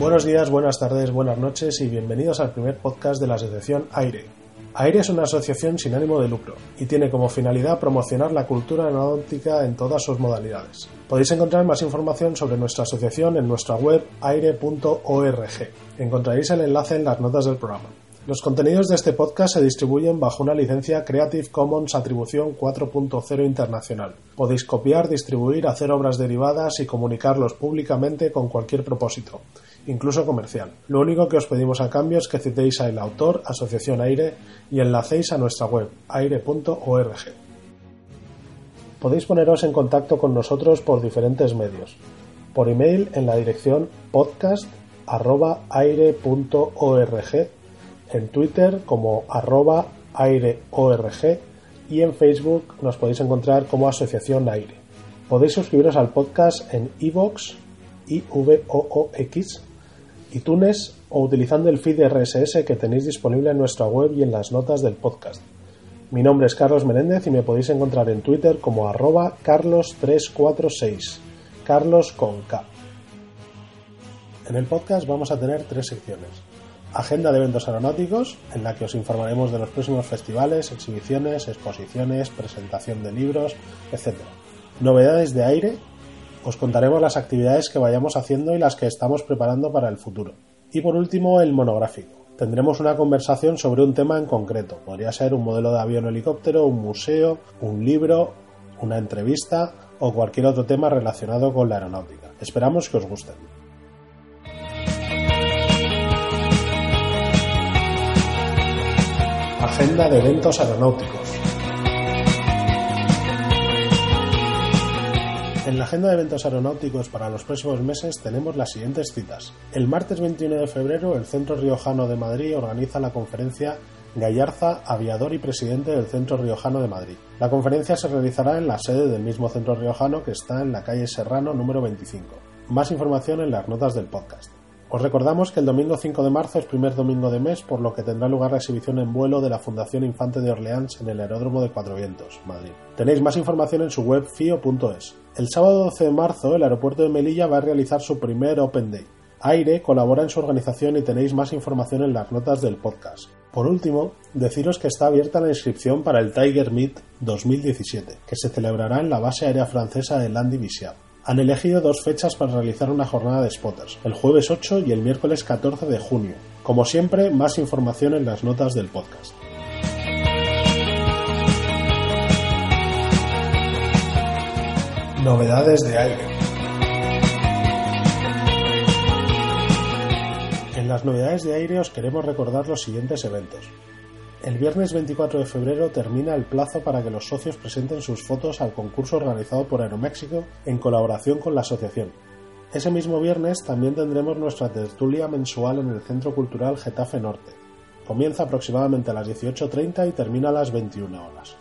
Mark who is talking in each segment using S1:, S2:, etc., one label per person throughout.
S1: Buenos días, buenas tardes, buenas noches y bienvenidos al primer podcast de la asociación AIRE. AIRE es una asociación sin ánimo de lucro y tiene como finalidad promocionar la cultura aeronáutica en todas sus modalidades. Podéis encontrar más información sobre nuestra asociación en nuestra web aire.org. Encontraréis el enlace en las notas del programa. Los contenidos de este podcast se distribuyen bajo una licencia Creative Commons Atribución 4.0 Internacional. Podéis copiar, distribuir, hacer obras derivadas y comunicarlos públicamente con cualquier propósito, incluso comercial. Lo único que os pedimos a cambio es que citéis al autor, Asociación Aire, y enlacéis a nuestra web, aire.org. Podéis poneros en contacto con nosotros por diferentes medios. Por email en la dirección podcast.aire.org en Twitter como arroba aireorg y en Facebook nos podéis encontrar como Asociación Aire. Podéis suscribiros al podcast en iVoox, I-V-O-O-X, iTunes o utilizando el feed RSS que tenéis disponible en nuestra web y en las notas del podcast. Mi nombre es Carlos Menéndez y me podéis encontrar en Twitter como arroba carlos346, Carlos con K. En el podcast vamos a tener tres secciones agenda de eventos aeronáuticos, en la que os informaremos de los próximos festivales, exhibiciones, exposiciones, presentación de libros, etc. Novedades de aire, os contaremos las actividades que vayamos haciendo y las que estamos preparando para el futuro. Y por último, el monográfico. Tendremos una conversación sobre un tema en concreto. Podría ser un modelo de avión helicóptero, un museo, un libro, una entrevista o cualquier otro tema relacionado con la aeronáutica. Esperamos que os gusten. Agenda de eventos aeronáuticos. En la agenda de eventos aeronáuticos para los próximos meses tenemos las siguientes citas. El martes 21 de febrero el Centro Riojano de Madrid organiza la conferencia Gallarza, aviador y presidente del Centro Riojano de Madrid. La conferencia se realizará en la sede del mismo Centro Riojano que está en la calle Serrano número 25. Más información en las notas del podcast. Os recordamos que el domingo 5 de marzo es primer domingo de mes, por lo que tendrá lugar la exhibición en vuelo de la Fundación Infante de Orleans en el Aeródromo de Cuatro Vientos, Madrid. Tenéis más información en su web fio.es. El sábado 12 de marzo, el aeropuerto de Melilla va a realizar su primer Open Day. Aire colabora en su organización y tenéis más información en las notas del podcast. Por último, deciros que está abierta la inscripción para el Tiger Meet 2017, que se celebrará en la base aérea francesa de Landy Bichat. Han elegido dos fechas para realizar una jornada de spotters, el jueves 8 y el miércoles 14 de junio. Como siempre, más información en las notas del podcast. Novedades de aire. En las novedades de aire os queremos recordar los siguientes eventos. El viernes 24 de febrero termina el plazo para que los socios presenten sus fotos al concurso organizado por Aeroméxico en colaboración con la asociación. Ese mismo viernes también tendremos nuestra tertulia mensual en el Centro Cultural Getafe Norte. Comienza aproximadamente a las 18.30 y termina a las 21 horas.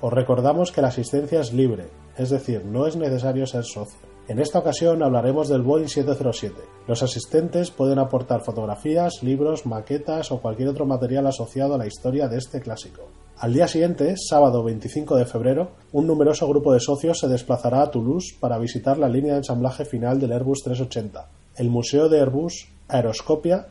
S1: Os recordamos que la asistencia es libre, es decir, no es necesario ser socio. En esta ocasión hablaremos del Boeing 707. Los asistentes pueden aportar fotografías, libros, maquetas o cualquier otro material asociado a la historia de este clásico. Al día siguiente, sábado 25 de febrero, un numeroso grupo de socios se desplazará a Toulouse para visitar la línea de ensamblaje final del Airbus 380, el Museo de Airbus Aeroscopia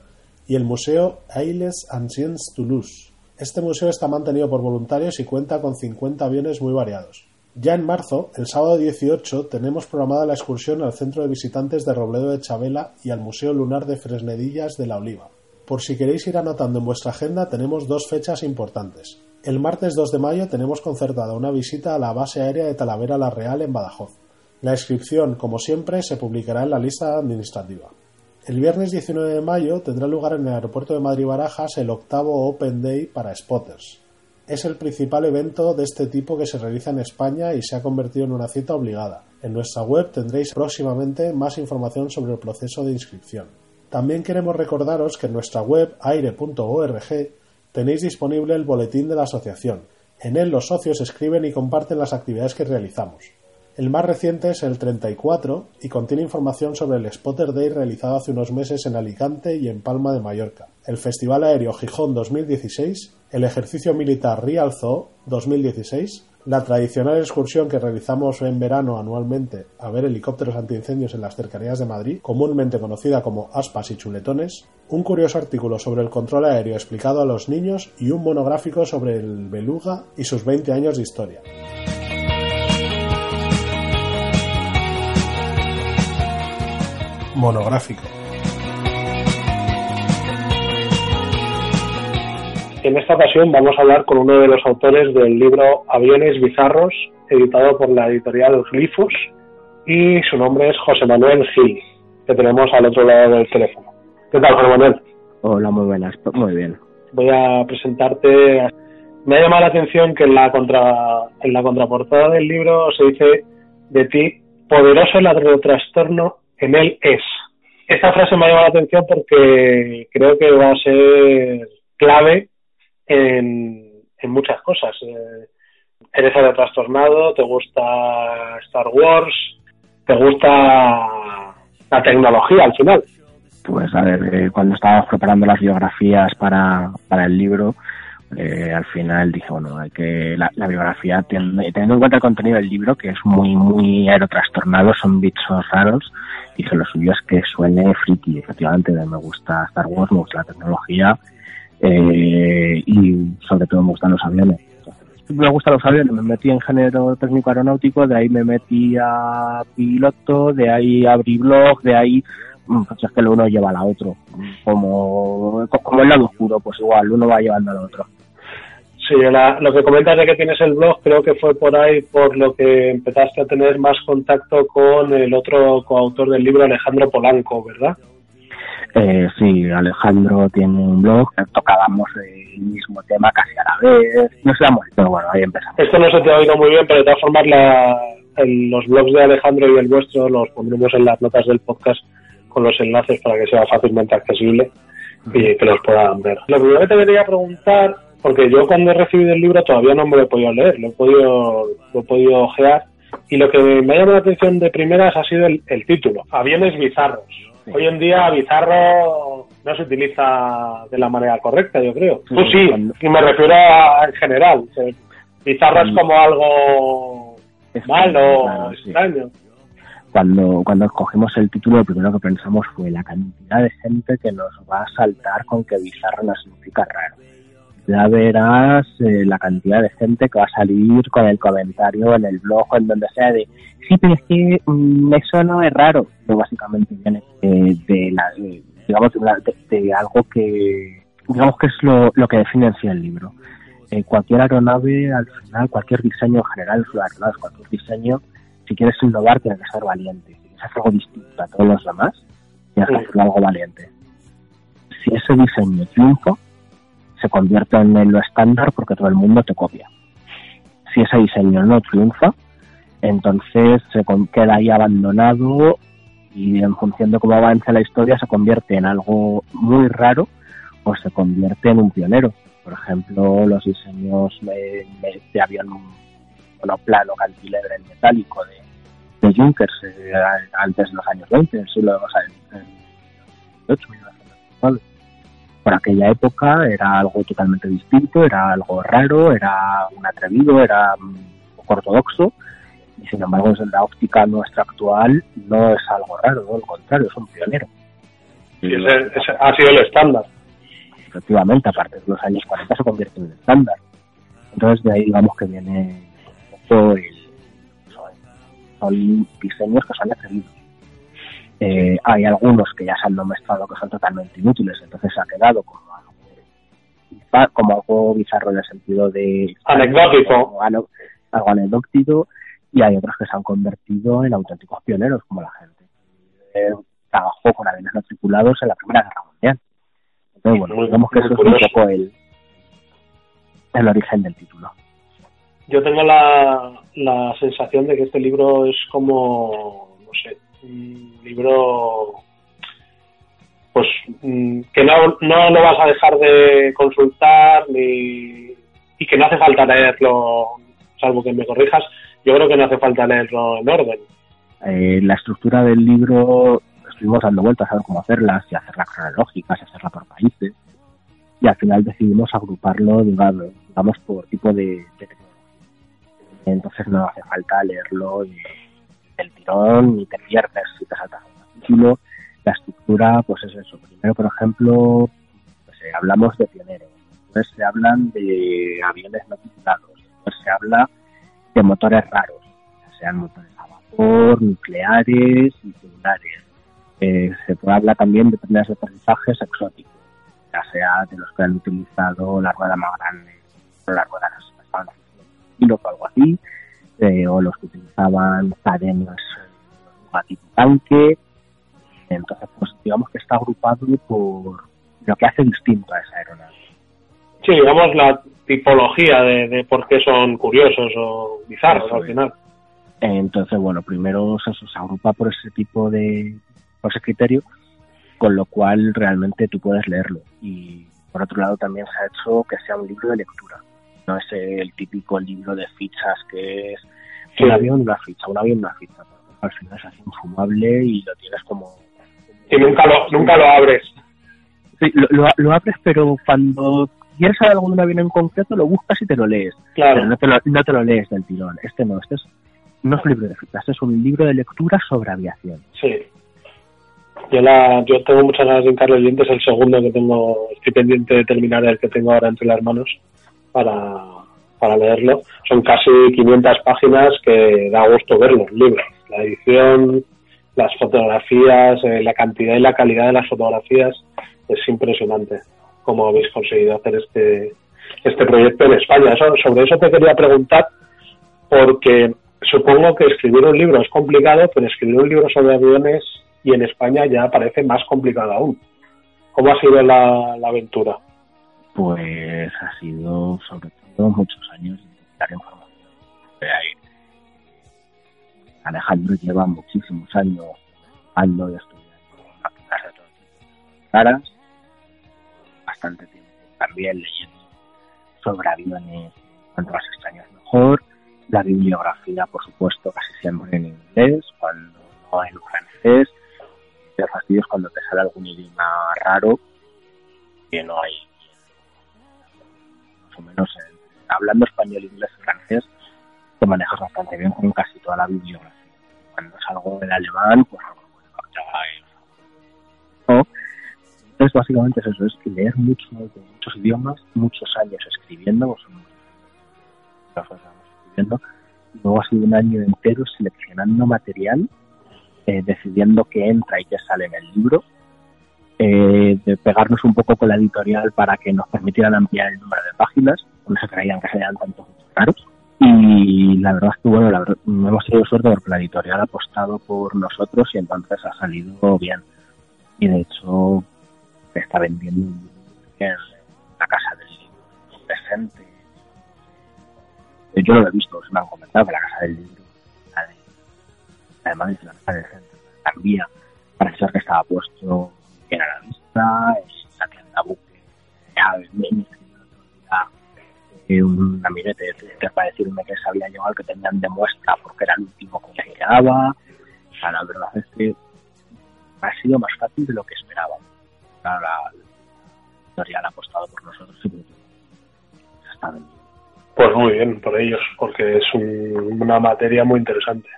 S1: y el Museo Ailes Anciens Toulouse. Este museo está mantenido por voluntarios y cuenta con 50 aviones muy variados. Ya en marzo, el sábado 18, tenemos programada la excursión al Centro de Visitantes de Robledo de Chabela y al Museo Lunar de Fresnedillas de la Oliva. Por si queréis ir anotando en vuestra agenda, tenemos dos fechas importantes. El martes 2 de mayo tenemos concertada una visita a la base aérea de Talavera La Real en Badajoz. La inscripción, como siempre, se publicará en la lista administrativa. El viernes 19 de mayo tendrá lugar en el aeropuerto de Madrid Barajas el octavo Open Day para spotters es el principal evento de este tipo que se realiza en España y se ha convertido en una cita obligada. En nuestra web tendréis próximamente más información sobre el proceso de inscripción. También queremos recordaros que en nuestra web aire.org tenéis disponible el boletín de la asociación. En él los socios escriben y comparten las actividades que realizamos. El más reciente es el 34 y contiene información sobre el Spotter Day realizado hace unos meses en Alicante y en Palma de Mallorca, el Festival Aéreo Gijón 2016, el Ejercicio Militar Rialzo 2016, La tradicional excursión que realizamos en verano anualmente a ver helicópteros antiincendios en las cercanías de Madrid, comúnmente conocida como aspas y chuletones, un curioso artículo sobre el control aéreo explicado a los niños y un monográfico sobre el beluga y sus 20 años de historia. Monográfico.
S2: En esta ocasión vamos a hablar con uno de los autores del libro Aviones Bizarros, editado por la editorial Glifos, y su nombre es José Manuel Gil, que tenemos al otro lado del teléfono. ¿Qué tal, José Manuel?
S3: Hola, muy buenas, muy bien.
S2: Voy a presentarte. Me ha llamado la atención que en la, contra, en la contraportada del libro se dice de ti, poderoso trastorno en él es. Esta frase me ha llamado la atención porque creo que va a ser clave en, muchas cosas. Eh, eres algo trastornado, te gusta Star Wars, te gusta la tecnología al final.
S3: Pues a ver, eh, cuando estábamos preparando las biografías para, para el libro, eh, al final dije, bueno, hay que la, biografía, teniendo en cuenta el contenido del libro, que es muy, muy aerotrastornado, son bichos raros, dije, lo suyo es que suene friki, efectivamente, me gusta Star Wars, me gusta la tecnología, eh, y sobre todo me gustan los aviones. me gustan los aviones, me metí en género técnico aeronáutico, de ahí me metí a piloto, de ahí abrí blog, de ahí mm, pues es que el uno lleva al otro, como, como el lado oscuro, pues igual, uno va llevando al otro.
S2: Sí, lo que comentas de que tienes el blog, creo que fue por ahí por lo que empezaste a tener más contacto con el otro coautor del libro, Alejandro Polanco, ¿verdad?
S3: Eh, sí, Alejandro tiene un blog, tocábamos el mismo tema casi a la vez, no sé, pero bueno, ahí empezamos.
S2: Esto no se te ha oído muy bien, pero de todas formas la, los blogs de Alejandro y el vuestro los pondremos en las notas del podcast con los enlaces para que sea fácilmente accesible y que los puedan ver. Lo primero que te quería preguntar, porque yo cuando he recibido el libro todavía no me lo he podido leer, lo he podido, lo he podido ojear, y lo que me ha llamado la atención de primeras ha sido el, el título, Aviones Bizarros. Hoy en día bizarro no se utiliza de la manera correcta, yo creo. Tú sí, y me refiero a, en general. Bizarro es como algo malo, extraño.
S3: Cuando, cuando escogimos el título, lo primero que pensamos fue la cantidad de gente que nos va a saltar con que bizarro no significa raro ya verás eh, la cantidad de gente que va a salir con el comentario en el blog o en donde sea de sí, pero es que mm, eso no es raro. Pero básicamente viene de, la, digamos, de, algo que, digamos que es lo, lo que define en sí el libro. Eh, cualquier aeronave, al final, cualquier diseño en general, cualquier diseño, si quieres innovar, tienes que ser valiente. Si quieres hacer algo distinto a todos los demás, tienes que hacer algo valiente. Si ese diseño triunfa, se convierte en lo estándar porque todo el mundo te copia. Si ese diseño no triunfa, entonces se queda ahí abandonado y en función de cómo avanza la historia se convierte en algo muy raro o se convierte en un pionero. Por ejemplo, los diseños de, de avión monoplano cantilever en metálico de, de Junkers eh, antes de los años 20, el siglo o sea, por aquella época era algo totalmente distinto, era algo raro, era un atrevido, era un poco ortodoxo, y sin embargo desde la óptica nuestra actual no es algo raro, al contrario, es un pionero.
S2: Y ese, ha sido el estándar.
S3: Efectivamente, a partir de los años 40 se convierte en el estándar. Entonces de ahí digamos que viene todo el, son diseños que son atrevidos eh, hay algunos que ya se han demostrado que son totalmente inútiles, entonces se ha quedado como algo, como algo bizarro en el sentido de...
S2: Anecdótico.
S3: Algo, anecdótico, y hay otros que se han convertido en auténticos pioneros, como la gente que trabajó con aviones no tripulados en la Primera Guerra Mundial. Entonces, bueno, digamos que eso es un poco el, el origen del título.
S2: Yo tengo la, la sensación de que este libro es como, no sé, un libro pues mm, que no, no lo vas a dejar de consultar ni, y que no hace falta leerlo, salvo que me corrijas, yo creo que no hace falta leerlo en orden.
S3: Eh, la estructura del libro estuvimos dando vueltas a ver cómo hacerlas, y hacerla cronológica, y hacerla por países, y al final decidimos agruparlo, digamos, por tipo de, de entonces no hace falta leerlo del tirón ni te pierdes si te saltas un capítulo. La estructura, pues es eso. Primero, por ejemplo, pues, eh, hablamos de pioneros, después se hablan de aviones no tripulados, después se habla de motores raros, ya sean motores a vapor, nucleares y celulares. Eh, se puede hablar también de trenes de aterrizajes exóticos, ya sea de los que han utilizado la rueda más grande, o la rueda más o algo así, eh, o los que utilizaban cadenas tipo tanque. Entonces, pues digamos que está agrupado por lo que hace distinto a esa aeronave.
S2: Sí, digamos la tipología de, por qué son curiosos o bizarros al final.
S3: Entonces, bueno, primero se agrupa por ese tipo de, por ese criterio, con lo cual realmente tú puedes leerlo. Y por otro lado también se ha hecho que sea un libro de lectura. No es el típico libro de fichas que es un avión, una ficha, un avión, una ficha. Al final es así infumable y lo tienes como...
S2: Y nunca lo, nunca lo abres.
S3: Sí, lo, lo, abres, pero cuando quieres saber algo de un avión en concreto, lo buscas y te lo lees.
S2: Claro.
S3: Pero no te lo, no te lo lees del tirón. Este no, este es, no es un libro de fichas, este es un libro de lectura sobre aviación.
S2: Sí. Yo, la, yo tengo muchas ganas de hincarle dientes, el segundo que tengo, estoy pendiente de terminar el que tengo ahora entre las manos para, para leerlo. Son casi 500 páginas que da gusto verlo, el libro. La edición, las fotografías, eh, la cantidad y la calidad de las fotografías es impresionante cómo habéis conseguido hacer este, este proyecto en España. sobre eso te quería preguntar, porque supongo que escribir un libro es complicado, pero escribir un libro sobre aviones y en España ya parece más complicado aún. ¿Cómo ha sido la, aventura?
S3: Pues ha sido sobre todo muchos años de buscar información. Alejandro lleva muchísimos años trabajando y estudiando máquinas de todo tipo caras, bastante tiempo también leyendo sobre aviones, cuanto más extraños mejor. La bibliografía, por supuesto, casi siempre en inglés, cuando no en francés de fastidios cuando te sale algún idioma raro que no hay más o menos hablando español, inglés, francés te manejas bastante bien con casi toda la bibliografía. Cuando es algo en alemán pues no entonces básicamente es eso es que leer mucho, muchos idiomas muchos años escribiendo pues, escribiendo. Luego ha sido un año entero seleccionando material eh, decidiendo qué entra y qué sale en el libro, eh, de pegarnos un poco con la editorial para que nos permitieran ampliar el número de páginas, no se creían que sean tantos raros. Y la verdad es que, bueno, la verdad, hemos tenido suerte porque la editorial ha apostado por nosotros y entonces ha salido bien. Y de hecho, se está vendiendo en la casa del libro presente. Yo lo he visto, se me han comentado que la casa del libro además de la centro también parece ser que estaba puesto bien la tienda buque, eh, un amiguete para decirme que se había llegado que tenían de muestra porque era el último que se quedaba. O sea, la verdad es que ha sido más fácil de lo que esperaba. La, la editorial ha apostado por nosotros está
S2: Pues muy bien por ellos, porque es una materia muy interesante.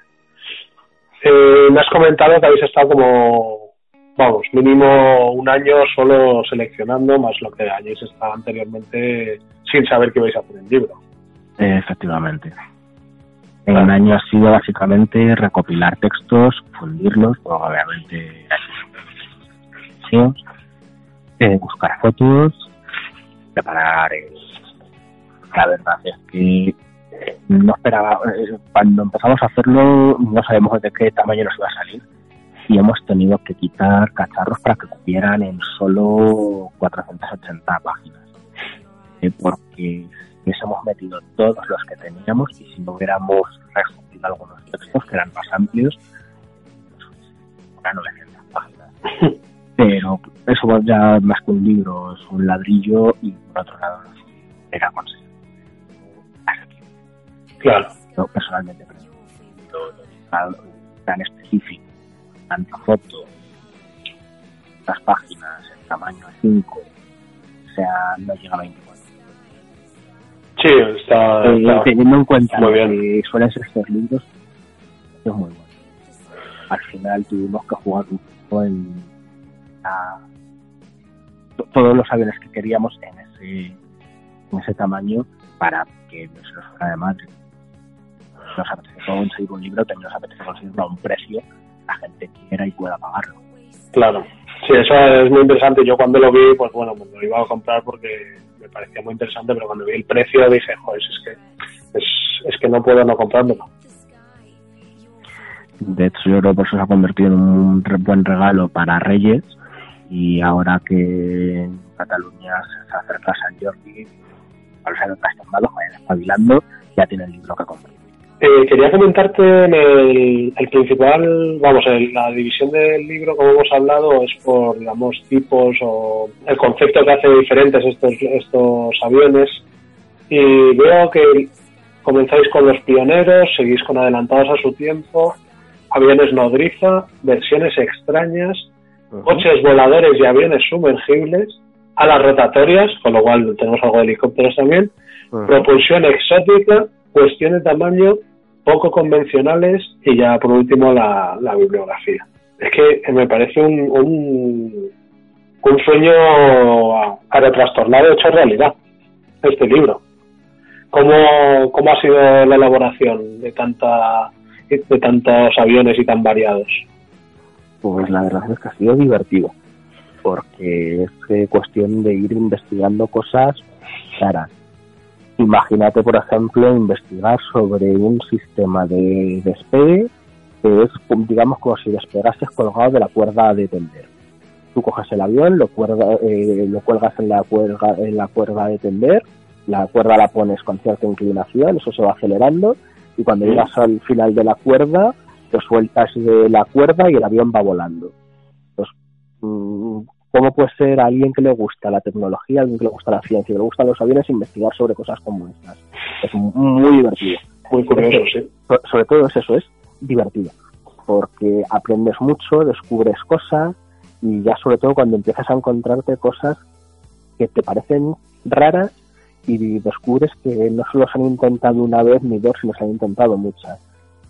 S2: Eh, me has comentado que habéis estado como, vamos, mínimo un año solo seleccionando, más lo que hayáis estado anteriormente sin saber que vais a hacer el libro.
S3: efectivamente. En un año ha sido básicamente recopilar textos, fundirlos, obviamente eh, buscar fotos, preparar. Eh, la verdad es que no esperaba, eh, cuando empezamos a hacerlo no sabemos de qué tamaño nos iba a salir y hemos tenido que quitar cacharros para que cupieran en solo 480 páginas eh, porque hubiésemos metido todos los que teníamos y si no hubiéramos resumido algunos textos que eran más amplios pues, 900 páginas. Pero eso ya más que un libro es un ladrillo y por otro lado era conseguir
S2: Claro.
S3: Yo personalmente creo tan específico, tanto foto, las páginas, el tamaño 5, o sea, no llega a 24.
S2: Sí, está,
S3: teniendo en cuenta muy bien. que suelen ser estos libros, es muy bueno. Al final tuvimos que jugar un poco en todos los aviones que queríamos en ese, en ese tamaño para que no se nos fuera de madre. Nos apetece conseguir un libro, también nos apetece conseguirlo a un precio la gente quiera y pueda pagarlo.
S2: Claro, sí, eso es muy interesante. Yo cuando lo vi, pues bueno, lo iba a comprar porque me parecía muy interesante, pero cuando vi el precio dije, joder, es que, es, es que no puedo no comprármelo.
S3: De hecho, yo creo que por eso se ha convertido en un buen regalo para Reyes y ahora que en Cataluña se acerca San Jordi, a los años vayan espabilando, ya tiene el libro que comprar.
S2: Eh, quería comentarte el, principal, vamos, la división del libro, como hemos hablado, es por, digamos, tipos o el concepto que hace diferentes estos, estos aviones. Y veo que comenzáis con los pioneros, seguís con adelantados a su tiempo, aviones nodriza, versiones extrañas, coches voladores y aviones sumergibles, alas rotatorias, con lo cual tenemos algo de helicópteros también, propulsión exótica, cuestión de tamaño poco convencionales y ya por último la, bibliografía. Es que me parece un, un, un sueño trastornado hecho realidad, este libro. ¿Cómo, ¿Cómo ha sido la elaboración de, tanta, de tantos aviones y tan variados?
S3: Pues la verdad es que ha sido divertido, porque es cuestión de ir investigando cosas raras Imagínate, por ejemplo, investigar sobre un sistema de despegue que es, digamos, como si despegases colgado de la cuerda de tender. Tú coges el avión, lo, cuerda, eh, lo cuelgas en la, cuerda, en la cuerda de tender, la cuerda la pones con cierta inclinación, eso se va acelerando, y cuando llegas al final de la cuerda, te sueltas de la cuerda y el avión va volando. Pues, mm, cómo puede ser a alguien que le gusta la tecnología, alguien que le gusta la ciencia, que le gustan los aviones, investigar sobre cosas como estas. Es muy divertido.
S2: Muy curioso, sí.
S3: Sobre todo es eso, es divertido. Porque aprendes mucho, descubres cosas y ya sobre todo cuando empiezas a encontrarte cosas que te parecen raras y descubres que no solo se han intentado una vez ni dos, sino se han intentado muchas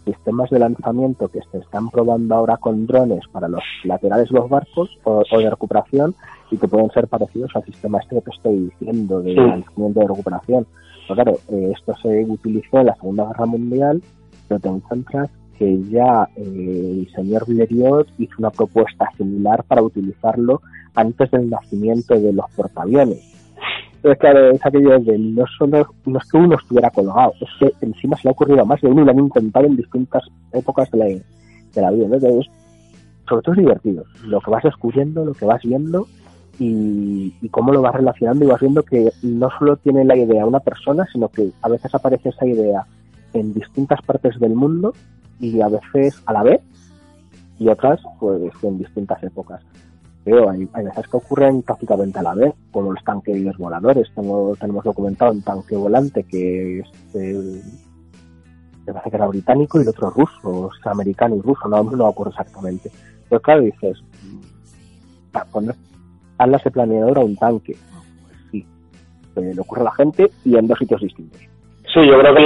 S3: sistemas de lanzamiento que se están probando ahora con drones para los laterales de los barcos o, de recuperación y que pueden ser parecidos al sistema este que te estoy diciendo de lanzamiento de recuperación. Pero claro, eh, esto se utilizó en la Segunda Guerra Mundial, pero te encuentras que ya eh, el señor Blériot hizo una propuesta similar para utilizarlo antes del nacimiento de los portaaviones entonces, claro, es aquello de no solo no es que uno estuviera colgado, es que encima se le ha ocurrido más de uno y lo han intentado en distintas épocas de la, de la vida. Entonces, sobre todo es divertido. Lo que vas descubriendo, lo que vas viendo y, y, cómo lo vas relacionando y vas viendo que no solo tiene la idea una persona, sino que a veces aparece esa idea en distintas partes del mundo y a veces a la vez y otras pues en distintas épocas hay, veces que ocurren prácticamente a la vez, como los tanques voladores. Tengo, tenemos documentado un tanque volante que me parece que era británico y el otro ruso, o sea, americano y ruso, no, no acuerdo exactamente. Pero claro, dices, para poner alas de planeador a un tanque, pues sí, le ocurre a la gente y en dos sitios distintos.
S2: Sí, yo creo que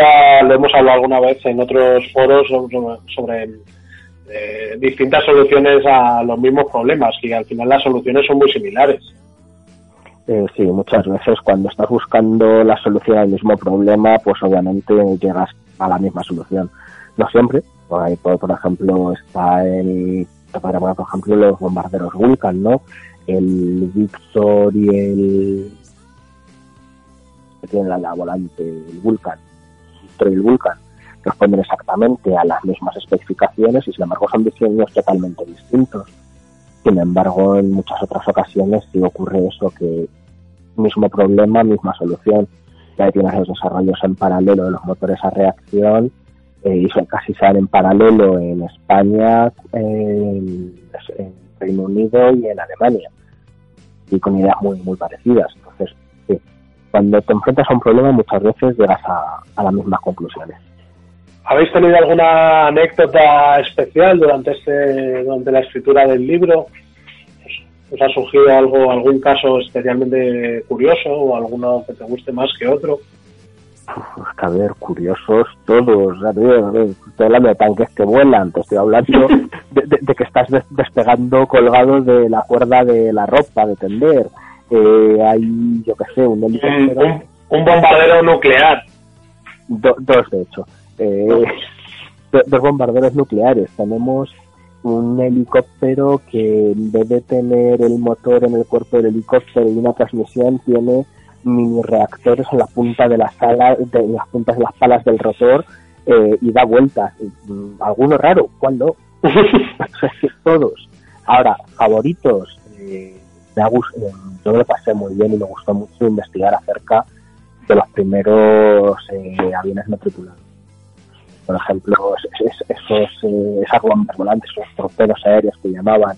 S2: lo hemos hablado alguna vez en otros foros sobre, sobre distintas soluciones a los mismos problemas y al final las soluciones son muy similares.
S3: Eh, sí, muchas veces cuando estás buscando la solución al mismo problema, pues obviamente llegas a la misma solución. No siempre, por, ahí, por, ejemplo, está el, por ejemplo, los bombarderos Vulcan, ¿no? El Victor y el que tiene la, la volante, el Vulcan, Victor y el Vulcan responden exactamente a las mismas especificaciones y sin embargo son diseños totalmente distintos. Sin embargo, en muchas otras ocasiones sí ocurre eso que mismo problema, misma solución. Ya tienes los desarrollos en paralelo de los motores a reacción eh, y casi salen en paralelo en España, en, Reino Unido y en Alemania. Y con ideas muy, muy parecidas. Entonces, cuando te enfrentas a un problema muchas veces llegas a las mismas conclusiones.
S2: ¿Habéis tenido alguna anécdota especial durante este, durante la escritura del libro? ¿Os ha surgido algo, algún caso especialmente curioso o alguno que te guste más que otro?
S3: a ver, curiosos todos. Estoy hablando de tanques que vuelan, te estoy hablando de, que estás despegando colgado de la cuerda de la ropa de tender. Eh, hay, yo qué sé, un
S2: helicóptero. Un, bombardero nuclear.
S3: dos, de hecho. Eh, dos bombarderos nucleares. Tenemos un helicóptero que en vez de tener el motor en el cuerpo del helicóptero y una transmisión, tiene mini reactores en la punta de las alas, de las puntas de las palas del rotor eh, y da vueltas. Mm, alguno raro, ¿cuál no? Todos. Ahora, favoritos. Eh, me ha eh, yo me lo pasé muy bien y me gustó mucho investigar acerca de los primeros eh, aviones no tripulados. Por ejemplo, esos, esas bombas volantes, esos torpedos aéreos que llamaban,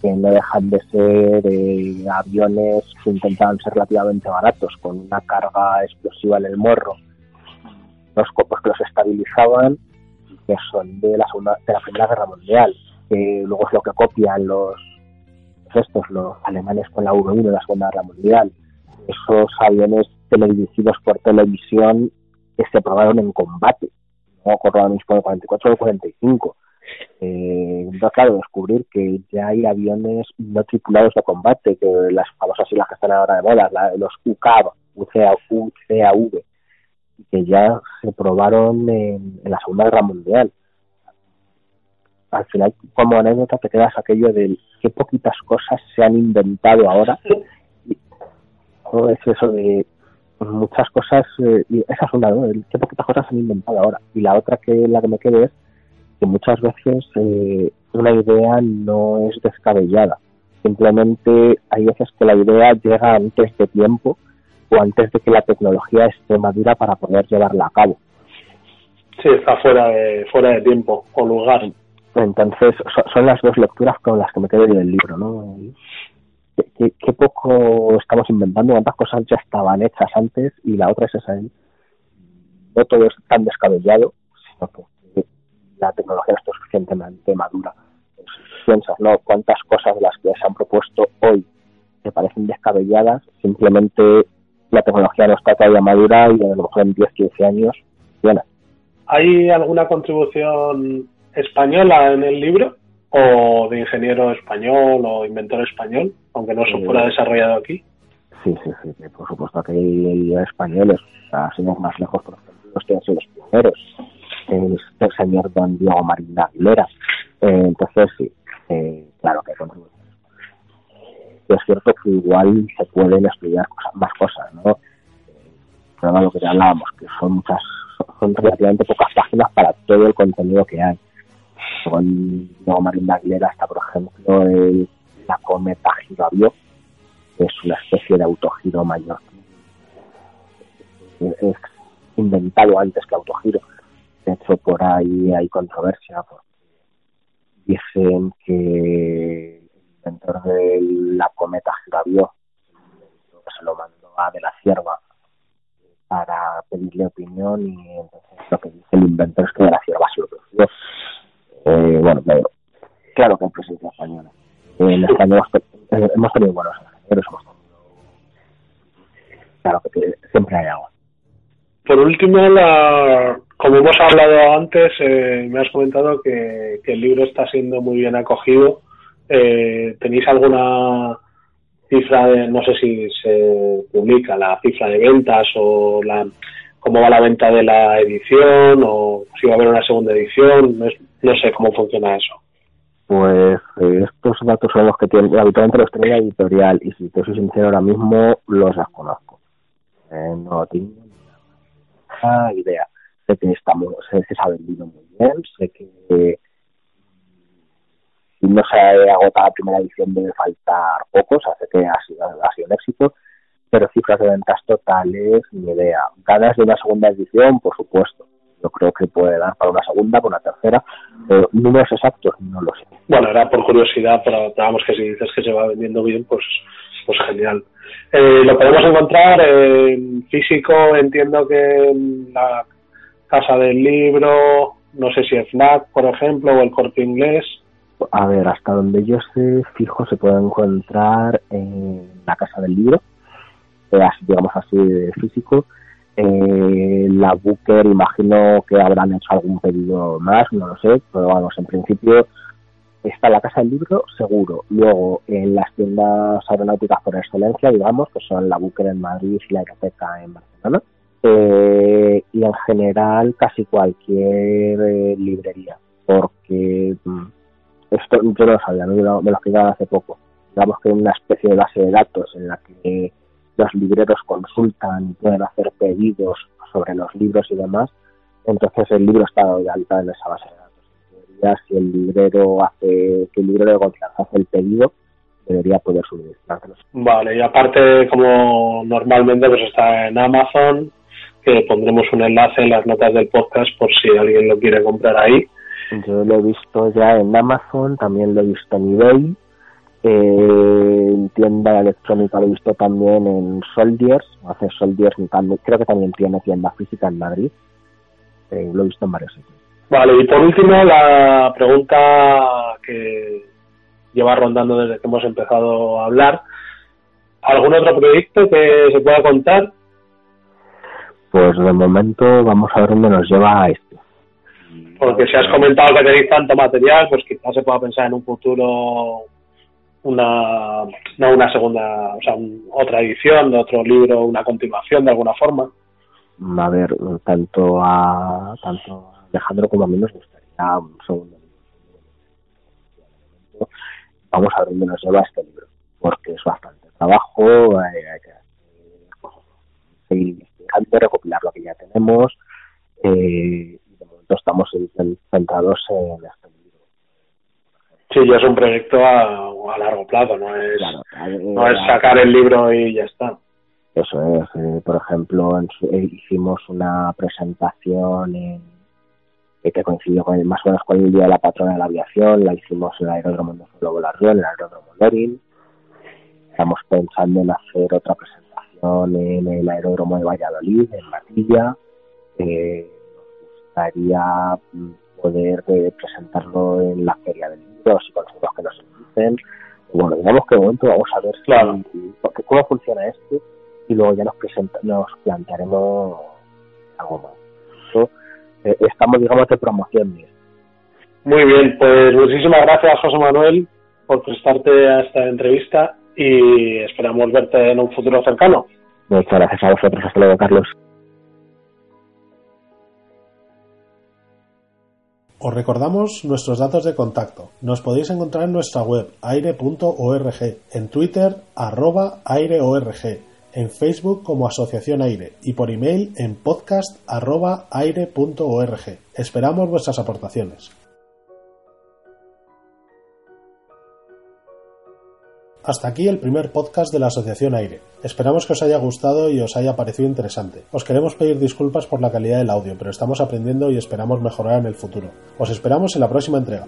S3: que no dejan de ser eh, aviones que intentaban ser relativamente baratos, con una carga explosiva en el morro, los copos que los estabilizaban, que son de la, segunda, de la Primera Guerra Mundial, que luego es lo que copian los estos, los alemanes con la V1 de la Segunda Guerra Mundial, esos aviones teledirigidos por televisión que se probaron en combate, no acuerdo mismo de 44 o 45 eh, claro, descubrir que ya hay aviones no tripulados de combate, que las famosas islas que están ahora de moda, los UCAV, UCAV, que ya se probaron en, la Segunda Guerra Mundial. Al final, como anécdota, te quedas aquello de qué poquitas cosas se han inventado ahora. todo es eso de muchas cosas, eh, y esa es una, ¿no? qué poquitas cosas se han inventado ahora. Y la otra que la que me quedé es que muchas veces eh, una idea no es descabellada. Simplemente hay veces que la idea llega antes de tiempo o antes de que la tecnología esté madura para poder llevarla a cabo.
S2: Sí, está fuera de, fuera de tiempo o lugar.
S3: Entonces, son las dos lecturas con las que me quedo en el libro, ¿no? Qué, poco estamos inventando, cuántas cosas ya estaban hechas antes y la otra es esa. ¿eh? No todo es tan descabellado, sino que la tecnología es suficientemente madura. piensas, ¿no? Cuántas cosas de las que se han propuesto hoy te parecen descabelladas, simplemente la tecnología no está todavía madura y a lo mejor en 10, 15 años viene.
S2: ¿Hay alguna contribución española en el libro? ¿O de ingeniero español o inventor español, aunque no se fuera desarrollado aquí?
S3: Sí, sí, sí, por supuesto que hay españoles, o sea, más lejos, por ejemplo, los que han sido los primeros el, señor don Diego Marín Aguilera. Eh, entonces, sí, eh, claro que es cierto que igual se pueden estudiar más cosas, ¿no? Pero lo que ya hablábamos, que son muchas, son relativamente pocas páginas para todo el contenido que hay. Con Diego Marín Aguilera está, por ejemplo, el, la cometa Girabio, que es una especie de autogiro mayor. Es inventado antes que autogiro de hecho, por ahí hay controversia. Porque dicen que el inventor de la cometa Giravio se lo mandó a de la cierva para pedirle opinión y entonces lo que dice el inventor es que de la cierva se lo produjo. Eh, bueno, pero, claro que hay presencia española. En España hemos, eh, tenido buenos ingenieros, hemos tenido... Claro que siempre hay agua.
S2: Por último, la, como hemos hablado antes, eh, me has comentado que, el libro está siendo muy bien acogido. Eh, ¿Tenéis alguna cifra de, no sé si se publica la cifra de ventas o la cómo va la venta de la edición o si va a haber una segunda edición? Sé cómo funciona eso.
S3: Pues eh, estos datos son los que tiene, habitualmente los tiene la editorial y si te soy sincero ahora mismo los desconozco. no tengo ni idea sé que estamos, sé que se ha vendido muy bien, sé que si no se ha agotado la primera edición debe faltar pocos, sé que ha sido, ha sido un éxito, pero cifras de ventas totales, ni idea. Ganas de una segunda edición, por supuesto. Yo creo que puede dar para una segunda, para una tercera. Pero números exactos no lo sé.
S2: Bueno, era por curiosidad, pero vamos que si dices que se va vendiendo bien, pues, pues genial. Eh, lo podemos encontrar en físico, entiendo que la Casa del Libro, no sé si es FNAC, por ejemplo, o el Corte Inglés.
S3: A ver, hasta donde yo sé, fijo, se puede encontrar en la Casa del Libro, eh, digamos así, de físico. Eh, la Booker imagino que habrán hecho algún pedido más, no lo sé, pero vamos, en principio está la Casa del Libro, seguro. Luego, en las tiendas aeronáuticas por excelencia, digamos, que son la Booker en Madrid y la Aeroteca en Barcelona. Eh, y en general, casi cualquier eh, librería. Porque mm, esto yo no lo sabía, me lo, me lo hace poco. Digamos que una especie de base de datos en la que los libreros consultan y pueden hacer pedidos sobre los libros y demás. Entonces el libro está de alta en esa base de datos si el librero hace, que el librero de confianza hace el pedido, debería poder suministrarlo.
S2: Vale, y aparte, como normalmente, pues está en Amazon, que pondremos un enlace en las notas del podcast por si alguien lo quiere comprar ahí.
S3: Yo lo he visto ya en Amazon, también lo he visto en eBay, eh, en tienda electrónica lo he visto también en Soldiers, hace Soldiers, creo que también tiene tienda física en Madrid, eh, lo he visto en varios sitios.
S2: Vale, y por último, la pregunta que lleva rondando desde que hemos empezado a hablar. ¿Algún otro proyecto que se pueda contar?
S3: Pues de momento vamos a ver dónde nos lleva esto.
S2: Porque si has comentado que tenéis tanto material, pues quizás se pueda pensar en un futuro una no una segunda, o sea, otra edición de otro libro, una continuación de alguna forma.
S3: A ver, tanto a tanto Alejandro como a mí nos gustaría un segundo libro. Vamos a ver dónde nos lleva este libro, porque es bastante trabajo, hay, que seguir investigando, recopilar lo que ya tenemos, eh, y de momento estamos centrados en este.
S2: Sí, ya es un proyecto a, largo plazo, no es, no es sacar el libro y ya está.
S3: Eso es, eh, por ejemplo, eh, hicimos una presentación en que coincidió con el, más o menos con el Día de la Patrona de la Aviación, la hicimos en el Aeródromo de Lobo en el Aeródromo Lorin. Estamos pensando en hacer otra presentación en el Aeródromo de Valladolid, en Matilla. Eh, nos gustaría mm, poder eh, presentarlo en la Feria del Libro, si conseguimos que nos inviten. Bueno, digamos que de momento vamos a ver claro. cómo funciona esto y luego ya nos, presenta, nos plantearemos algo más. Eh, estamos, digamos, de promoción
S2: Muy bien, pues muchísimas gracias, José Manuel, por prestarte a esta entrevista y esperamos verte en un futuro cercano.
S3: Muchas gracias a vosotros. Hasta luego, Carlos.
S1: Os recordamos nuestros datos de contacto. Nos podéis encontrar en nuestra web aire.org, en Twitter arroba aireorg en Facebook como Asociación Aire y por email en podcast.aire.org. Esperamos vuestras aportaciones. Hasta aquí el primer podcast de la Asociación Aire. Esperamos que os haya gustado y os haya parecido interesante. Os queremos pedir disculpas por la calidad del audio, pero estamos aprendiendo y esperamos mejorar en el futuro. Os esperamos en la próxima entrega.